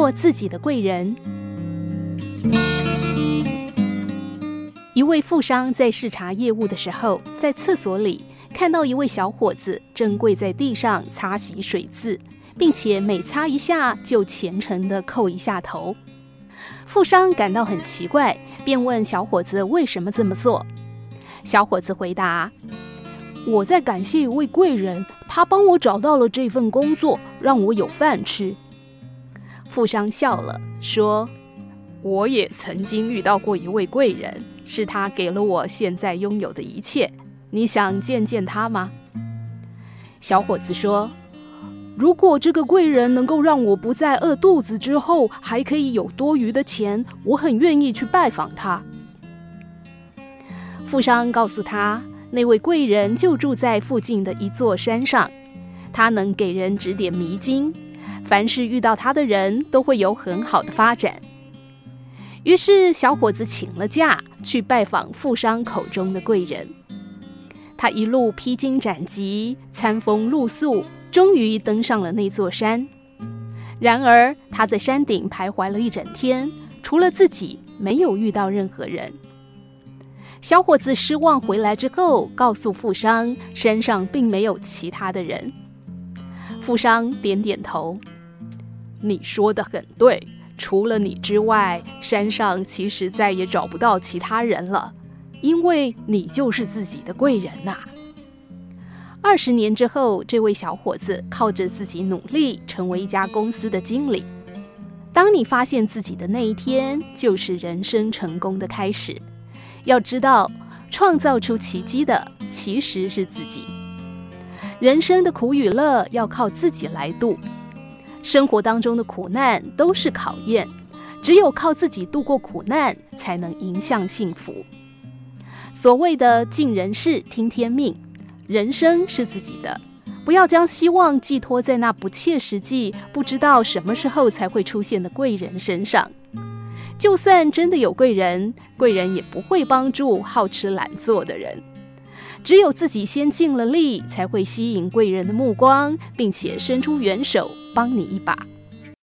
做自己的贵人。一位富商在视察业务的时候，在厕所里看到一位小伙子正跪在地上擦洗水渍，并且每擦一下就虔诚地叩一下头。富商感到很奇怪，便问小伙子为什么这么做。小伙子回答：“我在感谢一位贵人，他帮我找到了这份工作，让我有饭吃。”富商笑了，说：“我也曾经遇到过一位贵人，是他给了我现在拥有的一切。你想见见他吗？”小伙子说：“如果这个贵人能够让我不再饿肚子，之后还可以有多余的钱，我很愿意去拜访他。”富商告诉他，那位贵人就住在附近的一座山上，他能给人指点迷津，凡是遇到他的人都会有很好的发展。于是，小伙子请了假去拜访富商口中的贵人。他一路披荆斩棘，餐风露宿，终于登上了那座山。然而，他在山顶徘徊了一整天，除了自己，没有遇到任何人。小伙子失望回来之后，告诉富商，山上并没有其他的人。富商点点头：“你说的很对，除了你之外，山上其实再也找不到其他人了，因为你就是自己的贵人呐。”二十年之后，这位小伙子靠着自己努力，成为一家公司的经理。当你发现自己的那一天，就是人生成功的开始。要知道，创造出奇迹的其实是自己。人生的苦与乐要靠自己来度，生活当中的苦难都是考验，只有靠自己度过苦难，才能迎向幸福。所谓的尽人事，听天命，人生是自己的，不要将希望寄托在那不切实际、不知道什么时候才会出现的贵人身上。就算真的有贵人，贵人也不会帮助好吃懒做的人。只有自己先尽了力，才会吸引贵人的目光，并且伸出援手帮你一把。